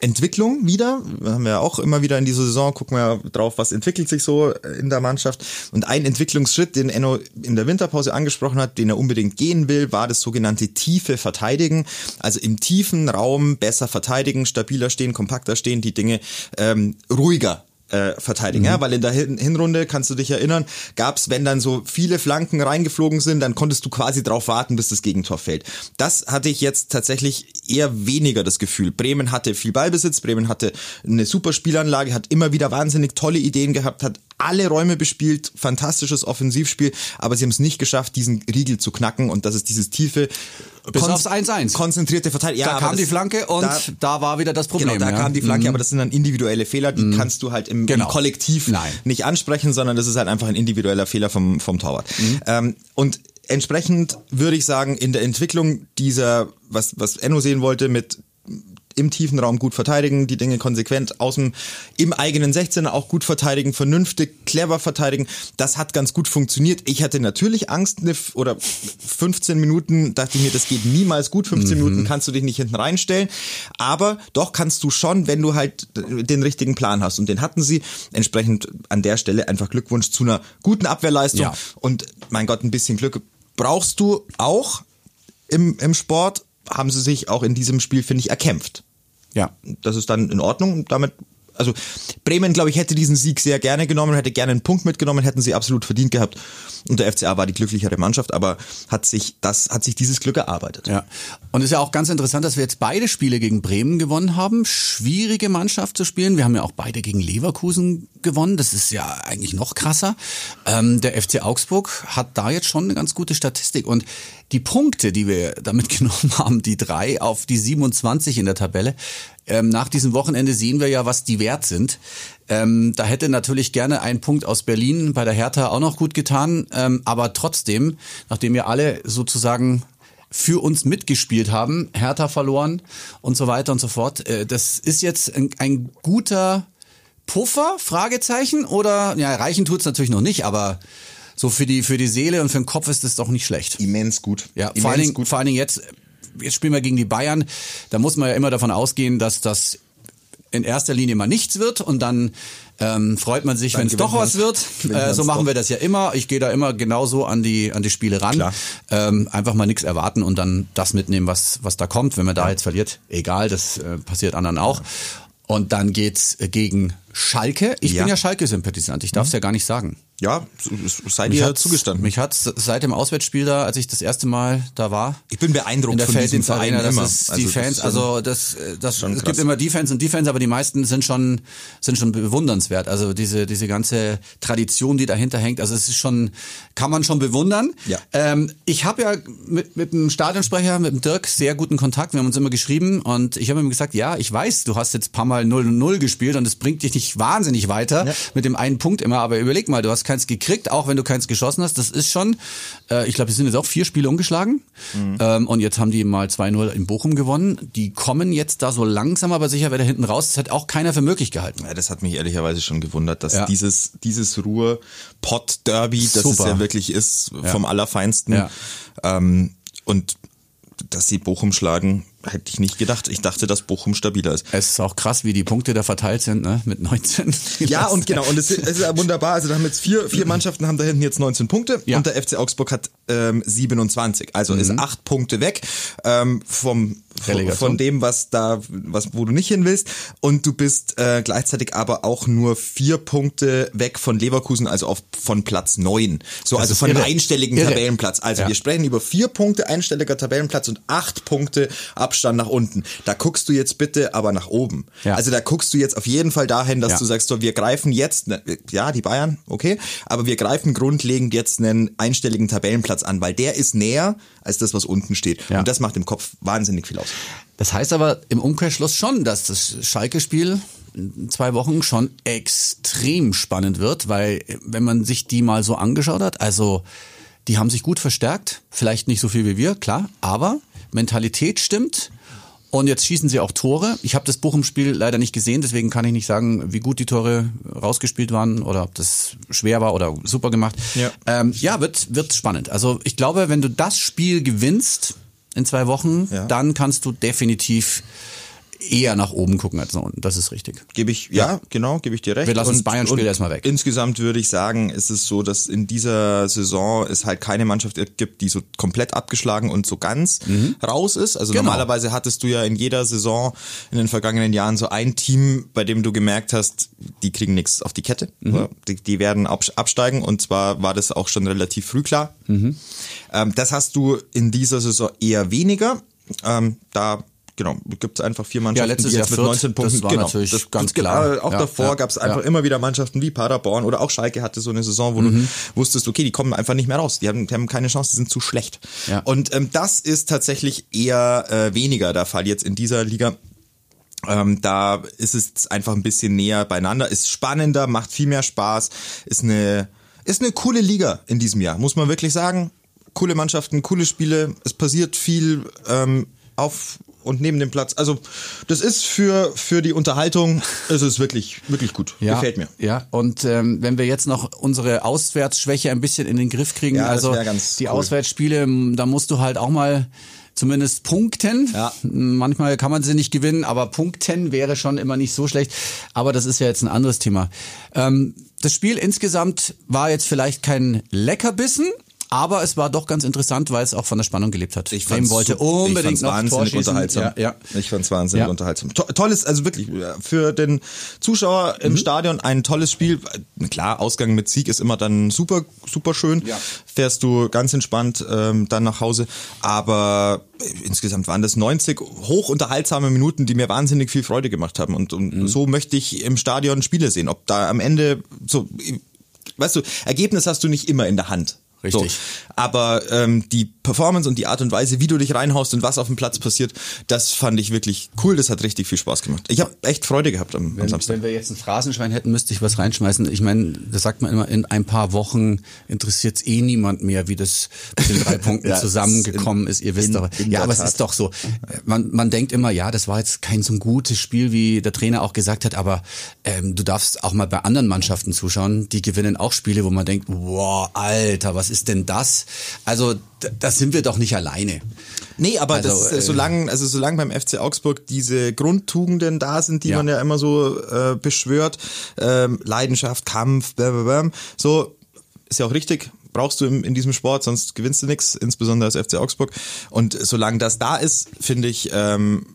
Entwicklung wieder. Wir haben ja auch immer wieder in dieser Saison, gucken wir drauf, was entwickelt sich so in der Mannschaft. Und ein Entwicklungsschritt, den Enno in der Winterpause angesprochen hat, den er unbedingt gehen will, war das sogenannte tiefe Verteidigen. Also im tiefen Raum besser verteidigen, stabiler stehen, kompakter stehen, die Dinge ähm, ruhiger äh, verteidigen, mhm. ja, weil in der Hin Hinrunde, kannst du dich erinnern, gab's, wenn dann so viele Flanken reingeflogen sind, dann konntest du quasi drauf warten, bis das Gegentor fällt. Das hatte ich jetzt tatsächlich eher weniger das Gefühl. Bremen hatte viel Ballbesitz, Bremen hatte eine super Spielanlage, hat immer wieder wahnsinnig tolle Ideen gehabt, hat alle Räume bespielt, fantastisches Offensivspiel, aber sie haben es nicht geschafft, diesen Riegel zu knacken und das ist dieses tiefe bis aufs 1-1. Konzentrierte Verteidigung. Ja, da kam die Flanke und da, da, war wieder das Problem. Genau, da ja. kam die Flanke, mhm. aber das sind dann individuelle Fehler, die mhm. kannst du halt im, genau. im Kollektiv Nein. nicht ansprechen, sondern das ist halt einfach ein individueller Fehler vom, vom Torwart. Mhm. Ähm, und entsprechend würde ich sagen, in der Entwicklung dieser, was, was Enno sehen wollte, mit im tiefen Raum gut verteidigen, die Dinge konsequent außen im eigenen 16er auch gut verteidigen, vernünftig, clever verteidigen. Das hat ganz gut funktioniert. Ich hatte natürlich Angst ne, oder 15 Minuten dachte ich mir, das geht niemals gut. 15 mhm. Minuten kannst du dich nicht hinten reinstellen, aber doch kannst du schon, wenn du halt den richtigen Plan hast und den hatten sie. Entsprechend an der Stelle einfach Glückwunsch zu einer guten Abwehrleistung ja. und mein Gott, ein bisschen Glück brauchst du auch im, im Sport haben sie sich auch in diesem Spiel, finde ich, erkämpft. Ja. Das ist dann in Ordnung. Damit also Bremen, glaube ich, hätte diesen Sieg sehr gerne genommen, hätte gerne einen Punkt mitgenommen, hätten sie absolut verdient gehabt. Und der FCA war die glücklichere Mannschaft, aber hat sich das, hat sich dieses Glück erarbeitet. Ja. Und es ist ja auch ganz interessant, dass wir jetzt beide Spiele gegen Bremen gewonnen haben. Schwierige Mannschaft zu spielen. Wir haben ja auch beide gegen Leverkusen gewonnen. Das ist ja eigentlich noch krasser. Ähm, der FC Augsburg hat da jetzt schon eine ganz gute Statistik. Und die Punkte, die wir damit genommen haben, die drei auf die 27 in der Tabelle, ähm, nach diesem Wochenende sehen wir ja, was die wert sind. Ähm, da hätte natürlich gerne ein Punkt aus Berlin bei der Hertha auch noch gut getan. Ähm, aber trotzdem, nachdem wir alle sozusagen für uns mitgespielt haben, Hertha verloren und so weiter und so fort. Äh, das ist jetzt ein, ein guter Puffer, Fragezeichen, oder, ja, reichen tut's natürlich noch nicht, aber so für die, für die Seele und für den Kopf ist das doch nicht schlecht. Immens gut. Ja, Immens vor allen Dingen, gut. vor allen Dingen jetzt, jetzt spielen wir gegen die Bayern. Da muss man ja immer davon ausgehen, dass das in erster Linie mal nichts wird und dann ähm, freut man sich, wenn es doch was wird. Äh, so machen doch. wir das ja immer. Ich gehe da immer genauso an die an die Spiele ran. Ähm, einfach mal nichts erwarten und dann das mitnehmen, was was da kommt. Wenn man da ja. jetzt verliert, egal, das äh, passiert anderen auch. Und dann geht's gegen Schalke. Ich ja. bin ja Schalke-Sympathisant. Ich darf es mhm. ja gar nicht sagen. Ja, sei dir zugestanden. Mich hat seit dem Auswärtsspiel da, als ich das erste Mal da war. Ich bin beeindruckt in der von diesem Verein das immer. Ist die also Fans, das also das, das es gibt immer Defense und Defense, aber die meisten sind schon sind schon bewundernswert. Also diese diese ganze Tradition, die dahinter hängt, also es ist schon kann man schon bewundern. Ja. Ähm, ich habe ja mit mit dem Stadionsprecher, mit dem Dirk sehr guten Kontakt. Wir haben uns immer geschrieben und ich habe ihm gesagt, ja, ich weiß, du hast jetzt paar Mal 0-0 gespielt und es bringt dich nicht wahnsinnig weiter ja. mit dem einen Punkt immer, aber überleg mal, du hast keins gekriegt, auch wenn du keins geschossen hast. Das ist schon, äh, ich glaube, es sind jetzt auch vier Spiele umgeschlagen. Mhm. Ähm, und jetzt haben die mal 2-0 in Bochum gewonnen. Die kommen jetzt da so langsam, aber sicher wieder hinten raus. Das hat auch keiner für möglich gehalten. Ja, das hat mich ehrlicherweise schon gewundert, dass ja. dieses, dieses Ruhr-Pott-Derby, das es ja wirklich ist, vom Allerfeinsten. Ähm, und dass sie Bochum schlagen, hätte ich nicht gedacht. Ich dachte, dass Bochum stabiler ist. Es ist auch krass, wie die Punkte da verteilt sind, ne? Mit 19. ja, und genau. Und es, es ist ja wunderbar. Also da haben jetzt vier, vier Mannschaften haben da hinten jetzt 19 Punkte ja. und der FC Augsburg hat ähm, 27. Also mhm. ist acht Punkte weg ähm, vom von dem, was da, was wo du nicht hin willst. Und du bist äh, gleichzeitig aber auch nur vier Punkte weg von Leverkusen, also auf von Platz neun. So, das also von irre. einem einstelligen irre. Tabellenplatz. Also ja. wir sprechen über vier Punkte einstelliger Tabellenplatz und acht Punkte ab Abstand nach unten. Da guckst du jetzt bitte aber nach oben. Ja. Also da guckst du jetzt auf jeden Fall dahin, dass Ja. du sagst, so, wir greifen jetzt, ne, ja, die Bayern, okay, aber wir greifen grundlegend jetzt einen einstelligen Tabellenplatz an, weil der ist näher als das, was unten steht. Und das macht im Kopf wahnsinnig viel aus. Das heißt aber im Umkehrschluss schon, dass das Schalke-Spiel in zwei Wochen schon extrem spannend wird, weil wenn man sich die mal so angeschaut hat, also die haben sich gut verstärkt, vielleicht nicht so viel wie wir, klar, aber Mentalität stimmt. Und jetzt schießen sie auch Tore. Ich habe das Bochum-Spiel leider nicht gesehen, deswegen kann ich nicht sagen, wie gut die Tore rausgespielt waren oder ob das schwer war oder super gemacht. Ja. ähm, ja wird, wird spannend. Also ich glaube, wenn du das Spiel gewinnst in zwei Wochen, Ja. dann kannst du definitiv eher nach oben gucken als nach unten. Das ist richtig. Gebe ich, ja, genau, gebe ich dir recht. Wir lassen das Und- Bayern-Spiel und erstmal weg. Insgesamt würde ich sagen, ist es so, dass in dieser Saison es halt keine Mannschaft gibt, die so komplett abgeschlagen und so ganz raus ist. Also Genau. normalerweise hattest du ja in jeder Saison in den vergangenen Jahren so ein Team, bei dem du gemerkt hast, die kriegen nichts auf die Kette. Die, die werden abs- absteigen und zwar war das auch schon relativ früh klar. Ähm, das hast du in dieser Saison eher weniger. Ähm, da Genau, gibt es einfach vier Mannschaften, letztes die jetzt Jahr mit Fürth, 19 Punkten. das war genau, natürlich ganz klar. Auch Ja, davor ja, gab es einfach ja. immer wieder Mannschaften wie Paderborn oder auch Schalke hatte so eine Saison, wo Mhm. du wusstest, okay, die kommen einfach nicht mehr raus. Die haben, die haben keine Chance, die sind zu schlecht. Ja. Und ähm, das ist tatsächlich eher äh, weniger der Fall jetzt in dieser Liga. Ähm, da ist es einfach ein bisschen näher beieinander, ist spannender, macht viel mehr Spaß, ist eine, ist eine coole Liga in diesem Jahr, muss man wirklich sagen. Coole Mannschaften, coole Spiele, es passiert viel ähm, auf und neben dem Platz. Also das ist für, für die Unterhaltung, es ist wirklich, wirklich gut. Gefällt mir. Ja, und ähm, wenn wir jetzt noch unsere Auswärtsschwäche ein bisschen in den Griff kriegen, Ja, also die cool. Auswärtsspiele, da musst du halt auch mal zumindest punkten. Ja. Manchmal kann man sie nicht gewinnen, aber punkten wäre schon immer nicht so schlecht. Aber das ist ja jetzt ein anderes Thema. Ähm, das Spiel insgesamt war jetzt vielleicht kein Leckerbissen. Aber es war doch ganz interessant, weil es auch von der Spannung gelebt hat. Ich Bremen wollte ich unbedingt fand's noch wahnsinnig unterhaltsam. Ja, ja. Ich fand's wahnsinnig Ja. unterhaltsam. To tolles, also wirklich äh, für den Zuschauer Mhm. im Stadion ein tolles Spiel. Äh, Klar, Ausgang mit Sieg ist immer dann super, super schön. Ja. Fährst du ganz entspannt ähm, dann nach Hause. Aber äh, insgesamt waren das 90 hoch unterhaltsame Minuten, die mir wahnsinnig viel Freude gemacht haben. Und, und Mhm. so möchte ich im Stadion Spiele sehen. Ob da am Ende so, weißt du, Ergebnis hast du nicht immer in der Hand. Richtig. So. Aber ähm, die Performance und die Art und Weise, wie du dich reinhaust und was auf dem Platz passiert, das fand ich wirklich cool. Das hat richtig viel Spaß gemacht. Ich habe echt Freude gehabt am, am Wenn, Samstag. wenn wir jetzt ein Phrasenschwein hätten, müsste ich was reinschmeißen. Ich meine, das sagt man immer, in ein paar Wochen interessiert es eh niemand mehr, wie das mit den drei Punkten Ja, zusammengekommen in- ist. Ihr wisst in- doch. in Ja, aber es Tat. ist doch so. Man, man denkt immer, ja, das war jetzt kein so ein gutes Spiel, wie der Trainer auch gesagt hat, aber ähm, du darfst auch mal bei anderen Mannschaften zuschauen. Die gewinnen auch Spiele, wo man denkt, wow, Alter, was ist denn das? Also, da sind wir doch nicht alleine. Nee, aber Also, das, äh, solange, also solange beim FC Augsburg diese Grundtugenden da sind, die Ja. man ja immer so äh, beschwört, ähm, Leidenschaft, Kampf, blablabla, so ist ja auch richtig. Brauchst du im, in diesem Sport, sonst gewinnst du nichts, insbesondere als FC Augsburg. Und solange das da ist, finde ich, ähm,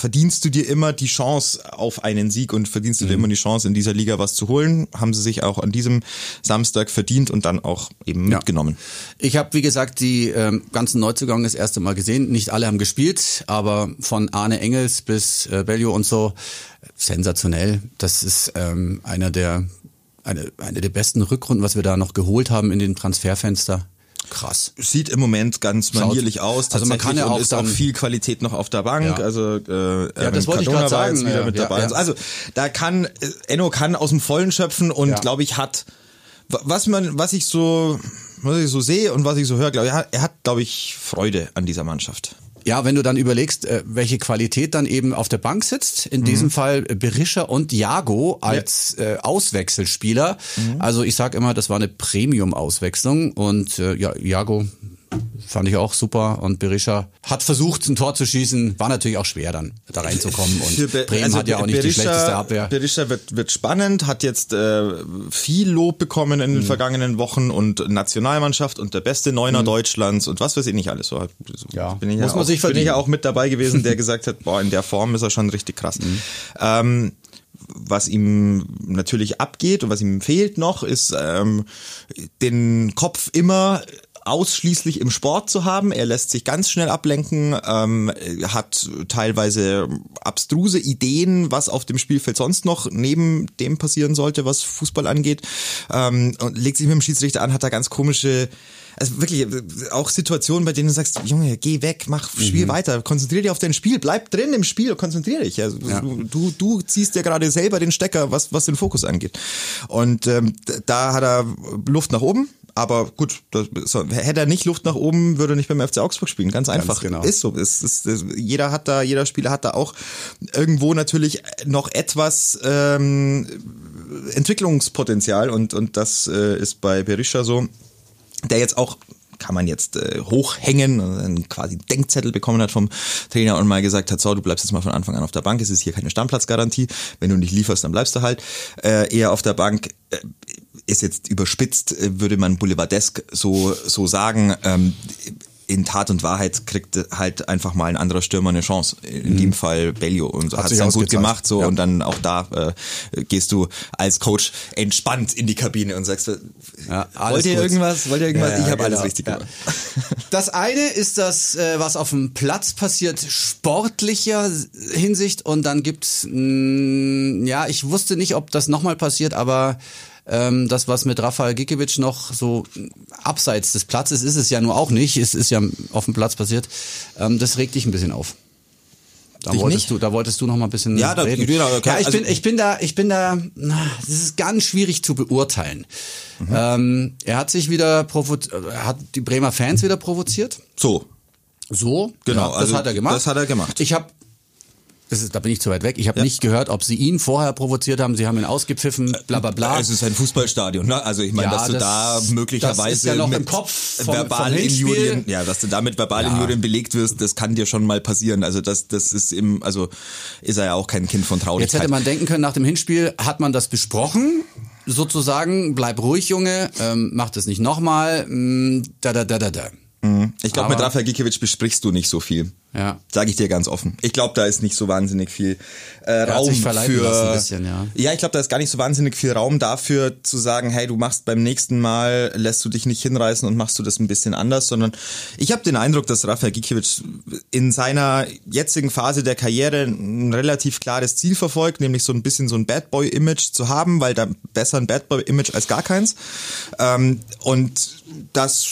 verdienst du dir immer die Chance auf einen Sieg und verdienst du dir immer die Chance, in dieser Liga was zu holen. Haben sie sich auch an diesem Samstag verdient und dann auch eben Ja. mitgenommen. Ich habe, wie gesagt, die ähm, ganzen Neuzugänge das erste Mal gesehen. Nicht alle haben gespielt, aber von Arne Engels bis äh, Bellio und so sensationell. Das ist ähm, einer der eine, eine der besten Rückrunden, was wir da noch geholt haben in den Transferfenster. Krass. Sieht im Moment ganz manierlich aus. Also man kann ja auch ist auch viel Qualität noch auf der Bank. Ja. Also äh, ja, das wollte ich grad sagen, wieder mit ja, dabei. ja. Also da kann äh, Enno kann aus dem Vollen schöpfen und Ja. glaube ich hat wa- was man was ich so was ich so sehe und was ich so höre, glaube ich, er hat glaube ich Freude an dieser Mannschaft. Ja, wenn du dann überlegst, äh, welche Qualität dann eben auf der Bank sitzt, in diesem Fall Berisha und Jago als äh, Auswechselspieler. Also ich sag immer, das war eine Premium-Auswechslung und äh, ja, Jago fand ich auch super und Berisha hat versucht, ein Tor zu schießen, war natürlich auch schwer dann da reinzukommen und Bremen also hat ja auch nicht die Berisha- schlechteste Abwehr. Berisha wird, wird spannend, hat jetzt äh, viel Lob bekommen Mhm. in den vergangenen Wochen und Nationalmannschaft und der beste Neuner Deutschlands und was weiß ich nicht alles. So, Mhm. Ja, bin ich muss ja man auch, sich bin ich verdienen. ja auch mit dabei gewesen, der gesagt hat, boah, in der Form ist er schon richtig krass. Mhm. Ähm, was ihm natürlich abgeht und was ihm fehlt noch, ist ähm, den Kopf immer ausschließlich im Sport zu haben. Er lässt sich ganz schnell ablenken, ähm, hat teilweise abstruse Ideen, was auf dem Spielfeld sonst noch neben dem passieren sollte, was Fußball angeht. Ähm, und legt sich mit dem Schiedsrichter an, hat da ganz komische also wirklich auch Situationen, bei denen du sagst, Junge, geh weg, mach Spiel mhm. weiter, konzentrier dich auf dein Spiel, bleib drin im Spiel, konzentrier dich. Also ja. du, du ziehst ja gerade selber den Stecker, was, was den Fokus angeht. Und ähm, da hat er Luft nach oben. Aber gut, das, so, hätte er nicht Luft nach oben, würde er nicht beim FC Augsburg spielen. Ganz einfach. Ganz genau. Ist so. Ist, ist, ist, jeder hat da, jeder Spieler hat da auch irgendwo natürlich noch etwas ähm, Entwicklungspotenzial und, und das äh, ist bei Berisha so der jetzt auch kann man jetzt äh, hochhängen, einen quasi Denkzettel bekommen hat vom Trainer und mal gesagt hat, so, du bleibst jetzt mal von Anfang an auf der Bank, es ist hier keine Stammplatzgarantie, wenn du nicht lieferst, dann bleibst du halt äh, eher auf der Bank. Äh, ist jetzt überspitzt, äh, würde man boulevardesk so, so sagen. Ähm, in Tat und Wahrheit kriegt halt einfach mal ein anderer Stürmer eine Chance. In mhm. dem Fall Bellio und hat es dann gut gemacht so ja. und dann auch da äh, gehst du als Coach entspannt in die Kabine und sagst, ja, wollt ihr gut. irgendwas? Wollt ihr irgendwas? Ja, ich habe genau. alles richtig gemacht. Das eine ist das, äh, was auf dem Platz passiert, sportlicher Hinsicht und dann gibt's mh, mm, ja, ich wusste nicht, ob das nochmal passiert, aber ähm, das, was mit Rafael Gikiewicz noch so abseits des Platzes ist, es ja nur auch nicht. Es ist ja auf dem Platz passiert. Ähm, das regt dich ein bisschen auf. Da wolltest nicht? du, da wolltest du noch mal ein bisschen ja, da, reden. Genau, okay. Ja, ich also, bin, ich bin da, ich bin da. Das ist ganz schwierig zu beurteilen. Mhm. Ähm, er hat sich wieder provoziert, hat die Bremer Fans wieder provoziert. So. So, genau. Ja, das also, hat er gemacht. Das hat er gemacht. Ich habe das ist, da bin ich zu weit weg. Ich habe ja. nicht gehört, ob sie ihn vorher provoziert haben. Sie haben ihn ausgepfiffen, bla bla bla. Es ist ein Fußballstadion, ne? Also ich meine, ja, dass du das, da möglicherweise ja noch im Kopf vom, verbalen vom Injurien, ja, dass du damit verbal ja. Injurien belegt wirst, das kann dir schon mal passieren. Also das, das ist im, also ist er ja auch kein Kind von Traurigkeit. Jetzt hätte man denken können, nach dem Hinspiel hat man das besprochen, sozusagen, bleib ruhig, Junge, ähm, mach das nicht nochmal, mm, da da da da da. Mhm. Ich glaube, mit Rafael Gikiewicz besprichst du nicht so viel. Ja. Sage ich dir ganz offen. Ich glaube, da ist nicht so wahnsinnig viel äh, Raum für. Bisschen, ja. ja, ich glaube, da ist gar nicht so wahnsinnig viel Raum dafür zu sagen, hey, du machst beim nächsten Mal, lässt du dich nicht hinreißen und machst du das ein bisschen anders, sondern ich habe den Eindruck, dass Rafael Gikiewicz in seiner jetzigen Phase der Karriere ein relativ klares Ziel verfolgt, nämlich so ein bisschen so ein Bad Boy Image zu haben, weil da besser ein Bad Boy Image als gar keins. Ähm, und das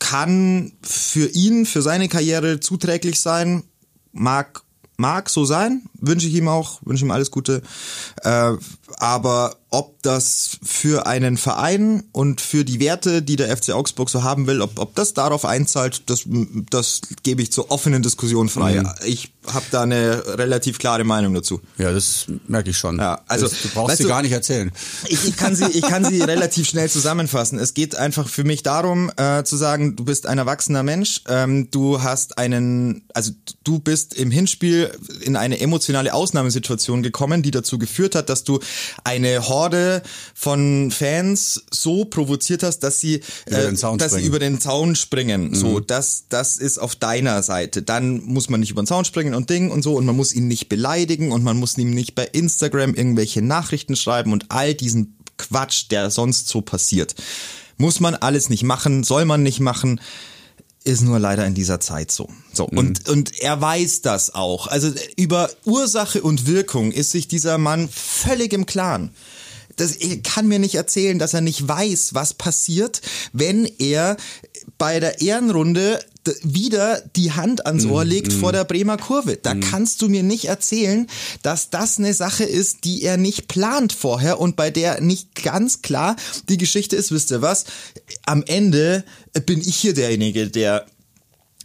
kann für ihn, für seine Karriere zuträglich sein, mag, mag so sein, wünsche ich ihm auch, wünsche ihm alles Gute. Äh, aber ob das für einen Verein und für die Werte, die der FC Augsburg so haben will, ob, ob das darauf einzahlt, das, das gebe ich zur offenen Diskussion frei. Mhm. Ich habe da eine relativ klare Meinung dazu. Ja, das merke ich schon. Ja, also das, du brauchst sie du, gar nicht erzählen. Ich, ich, kann sie, ich kann sie relativ schnell zusammenfassen. Es geht einfach für mich darum, äh, zu sagen, du bist ein erwachsener Mensch, ähm, du hast einen, also du bist im Hinspiel in eine emotionale Ausnahmesituation gekommen, die dazu geführt hat, dass du eine Horde von Fans so provoziert hast, dass sie, äh, dass sie über den Zaun springen. Mhm. So, das, das ist auf deiner Seite. Dann muss man nicht über den Zaun springen und Ding und so und man muss ihn nicht beleidigen und man muss ihm nicht bei Instagram irgendwelche Nachrichten schreiben und all diesen Quatsch, der sonst so passiert. Muss man alles nicht machen, soll man nicht machen ist nur leider in dieser Zeit so. So mhm. und und er weiß das auch. Also über Ursache und Wirkung ist sich dieser Mann völlig im Klaren. Das, er kann mir nicht erzählen, dass er nicht weiß, was passiert, wenn er bei der Ehrenrunde wieder die Hand ans Ohr mhm, legt mm, vor der Bremer Kurve. Da mm. kannst du mir nicht erzählen, dass das eine Sache ist, die er nicht plant vorher und bei der nicht ganz klar die Geschichte ist, wisst ihr was? Am Ende bin ich hier derjenige, der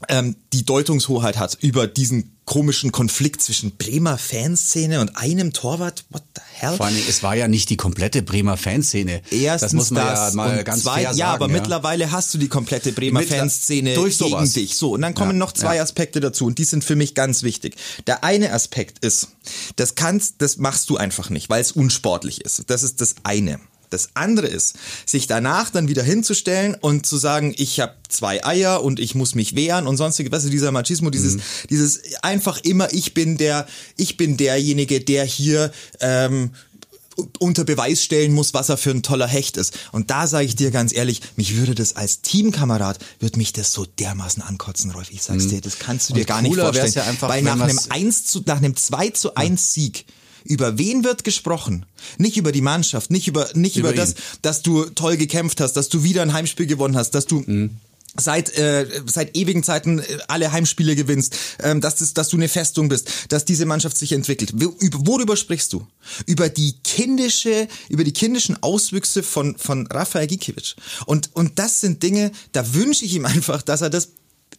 ähm, die Deutungshoheit hat über diesen komischen Konflikt zwischen Bremer Fanszene und einem Torwart. What the hell? Vor allem, es war ja nicht die komplette Bremer Fanszene. Erstens das muss man das ja mal ganz zwei, fair sagen. Ja, aber ja. mittlerweile hast du die komplette Bremer Mit, Fanszene durch gegen sowas. dich. So, und dann kommen ja, noch zwei ja. Aspekte dazu und die sind für mich ganz wichtig. Der eine Aspekt ist, das kannst, das machst du einfach nicht, weil es unsportlich ist. Das ist das eine. Das andere ist, sich danach dann wieder hinzustellen und zu sagen, ich habe zwei Eier und ich muss mich wehren und sonstige, weißt du, dieser Machismo, dieses, mhm. dieses einfach immer, ich bin der, ich bin derjenige, der hier ähm, unter Beweis stellen muss, was er für ein toller Hecht ist. Und da sage ich dir ganz ehrlich, mich würde das als Teamkamerad, würde mich das so dermaßen ankotzen, Rolf. Ich sag's dir, das kannst du dir Und gar nicht vorstellen. ja einfach, weil nach einem was- 1 zu, nach einem 2 zu 1 Sieg, über wen wird gesprochen? Nicht über die Mannschaft, nicht über, nicht über, Über das, dass du toll gekämpft hast, dass du wieder ein Heimspiel gewonnen hast, dass du Mhm. seit äh, seit ewigen Zeiten äh, alle Heimspiele gewinnst, ähm, dass das, dass du eine Festung bist, dass diese Mannschaft sich entwickelt. Wo- über- Worüber sprichst du? Über die kindische, über die kindischen Auswüchse von von Rafael Gikiewicz. Und und das sind Dinge, da wünsche ich ihm einfach, dass er das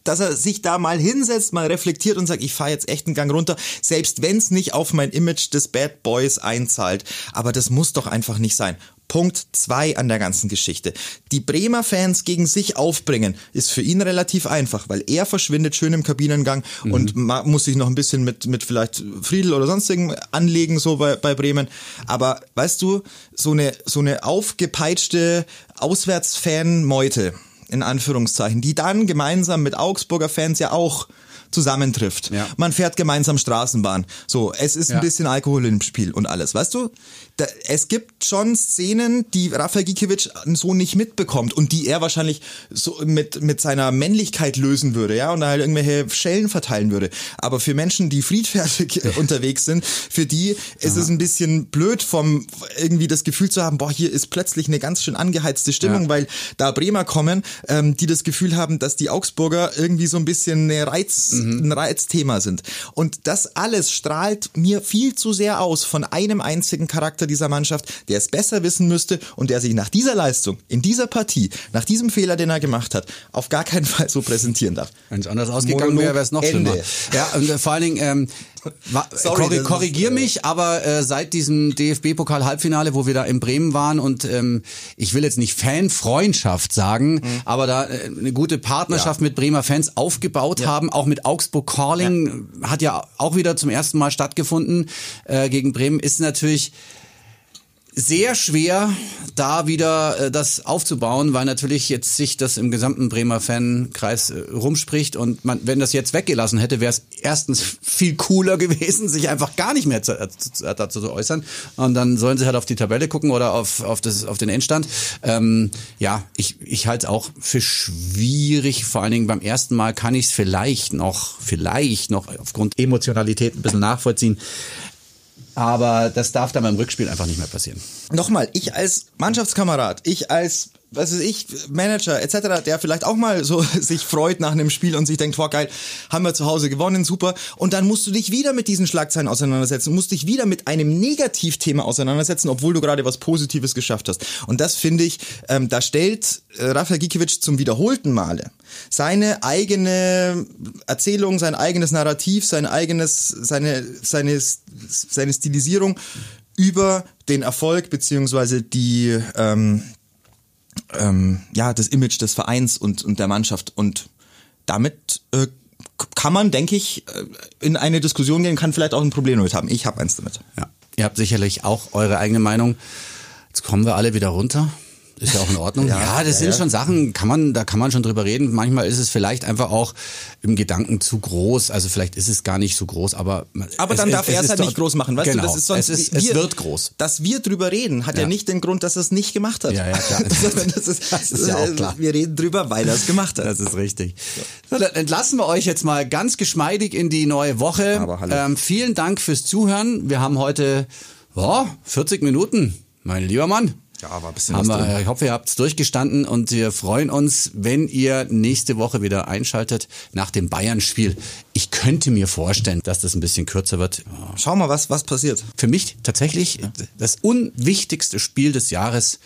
dass er sich da mal hinsetzt, mal reflektiert und sagt, ich fahre jetzt echt einen Gang runter, selbst wenn es nicht auf mein Image des Bad Boys einzahlt. Aber das muss doch einfach nicht sein. Punkt zwei an der ganzen Geschichte. Die Bremer Fans gegen sich aufbringen, ist für ihn relativ einfach, weil er verschwindet schön im Kabinengang und ma- muss sich noch ein bisschen mit, mit vielleicht Friedel oder sonstigen anlegen, so bei, bei Bremen. Aber weißt du, so eine, so eine aufgepeitschte Auswärtsfan-Meute, in Anführungszeichen, die dann gemeinsam mit Augsburger Fans ja auch zusammentrifft. Ja. Man fährt gemeinsam Straßenbahn. So, es ist Ja. ein bisschen Alkohol im Spiel und alles, weißt du? Da, es gibt schon Szenen, die Rafael Gikiewicz so nicht mitbekommt und die er wahrscheinlich so mit, mit seiner Männlichkeit lösen würde, ja, und da halt irgendwelche Schellen verteilen würde. Aber für Menschen, die friedfertig unterwegs sind, für die ist es ein bisschen blöd vom irgendwie das Gefühl zu haben, boah, hier ist plötzlich eine ganz schön angeheizte Stimmung, Ja. weil da Bremer kommen, ähm, die das Gefühl haben, dass die Augsburger irgendwie so ein bisschen eine Reiz, ein Reizthema sind. Und das alles strahlt mir viel zu sehr aus von einem einzigen Charakter dieser Mannschaft, der es besser wissen müsste und der sich nach dieser Leistung, in dieser Partie, nach diesem Fehler, den er gemacht hat, auf gar keinen Fall so präsentieren darf. Wenn es anders ausgegangen wäre, wäre es noch Ende. schlimmer. Ja, und äh, vor allen Dingen, ähm, Sorry, korri ist, korrigier äh, mich, aber äh, seit diesem DFB-Pokal-Halbfinale, wo wir da in Bremen waren und ähm, ich will jetzt nicht Fanfreundschaft sagen, Mhm. aber da äh, eine gute Partnerschaft mit Bremer Fans aufgebaut haben, auch mit Augsburg Calling, hat ja auch wieder zum ersten Mal stattgefunden äh, gegen Bremen, ist natürlich sehr schwer, da wieder äh, das aufzubauen, weil natürlich jetzt sich das im gesamten Bremer Fankreis äh, rumspricht und man, wenn das jetzt weggelassen hätte, wäre es erstens viel cooler gewesen, sich einfach gar nicht mehr zu, äh, zu, dazu zu äußern und dann sollen sie halt auf die Tabelle gucken oder auf, auf, das, auf den Endstand. Ähm, ja, ich, ich halte es auch für schwierig, vor allen Dingen beim ersten Mal kann ich es vielleicht noch, vielleicht noch aufgrund Emotionalität ein bisschen nachvollziehen. Aber das darf dann beim Rückspiel einfach nicht mehr passieren. Nochmal, ich als Mannschaftskamerad, ich als was weiß ich, Manager etc., der vielleicht auch mal so sich freut nach einem Spiel und sich denkt, boah geil, haben wir zu Hause gewonnen, super. Und dann musst du dich wieder mit diesen Schlagzeilen auseinandersetzen, musst dich wieder mit einem Negativthema auseinandersetzen, obwohl du gerade was Positives geschafft hast. Und das finde ich, ähm, da stellt äh, Rafael Gikiewicz zum wiederholten Male seine eigene Erzählung, sein eigenes Narrativ, sein eigenes, seine, seine, seine Stilisierung über den Erfolg beziehungsweise die ähm, ähm, ja das Image des Vereins und und der Mannschaft und damit äh, kann man, denke ich, äh, in eine Diskussion gehen, kann vielleicht auch ein Problem damit haben. Ich habe eins damit. Ja. Ihr habt sicherlich auch eure eigene Meinung. Jetzt kommen wir alle wieder runter. Ist ja auch in Ordnung. ja, Ja, das ja, sind schon Sachen, kann man, da kann man schon drüber reden. Manchmal ist es vielleicht einfach auch im Gedanken zu groß. Also vielleicht ist es gar nicht so groß, aber Aber dann darf er es halt nicht groß machen, weißt genau. du? Das ist sonst, es, ist, wir, es wird groß. Dass wir drüber reden, hat ja, nicht den Grund, dass er es nicht gemacht hat. Ja, ja, klar. Das ist, Das ist ja auch klar. Wir reden drüber, weil er es gemacht hat. Das ist richtig. So, dann entlassen wir euch jetzt mal ganz geschmeidig in die neue Woche. Aber hallo. Ähm, vielen Dank fürs Zuhören. Wir haben heute oh, 40 Minuten, mein lieber Mann. Ja, war ein bisschen haben was wir, drin. Ich hoffe, ihr habt es durchgestanden und wir freuen uns, wenn ihr nächste Woche wieder einschaltet nach dem Bayern-Spiel. Ich könnte mir vorstellen, dass das ein bisschen kürzer wird. Schau mal, was, was passiert. Für mich tatsächlich das unwichtigste Spiel des Jahres.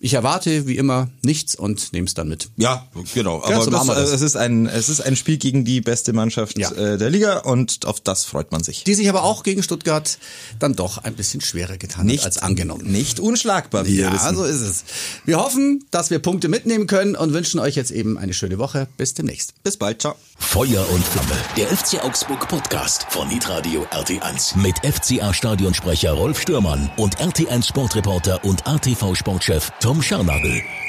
Ich erwarte wie immer nichts und nehme es dann mit. Ja, genau. Ja, Aber das, wir das. äh, es, ist ein, es ist ein Spiel gegen die beste Mannschaft Ja. äh, der Liga und auf das freut man sich. Die sich aber auch gegen Stuttgart dann doch ein bisschen schwerer getan hat als angenommen. Nicht unschlagbar, wie wir Ja, wissen. so ist es. Wir hoffen, dass wir Punkte mitnehmen können und wünschen euch jetzt eben eine schöne Woche. Bis demnächst. Bis bald, ciao. Feuer und Flamme. Der FC Augsburg Podcast von Hitradio RT1 mit FCA Stadionsprecher Rolf Stürmann und RT1 Sportreporter und ATV Sportchef Tom Scharnagel.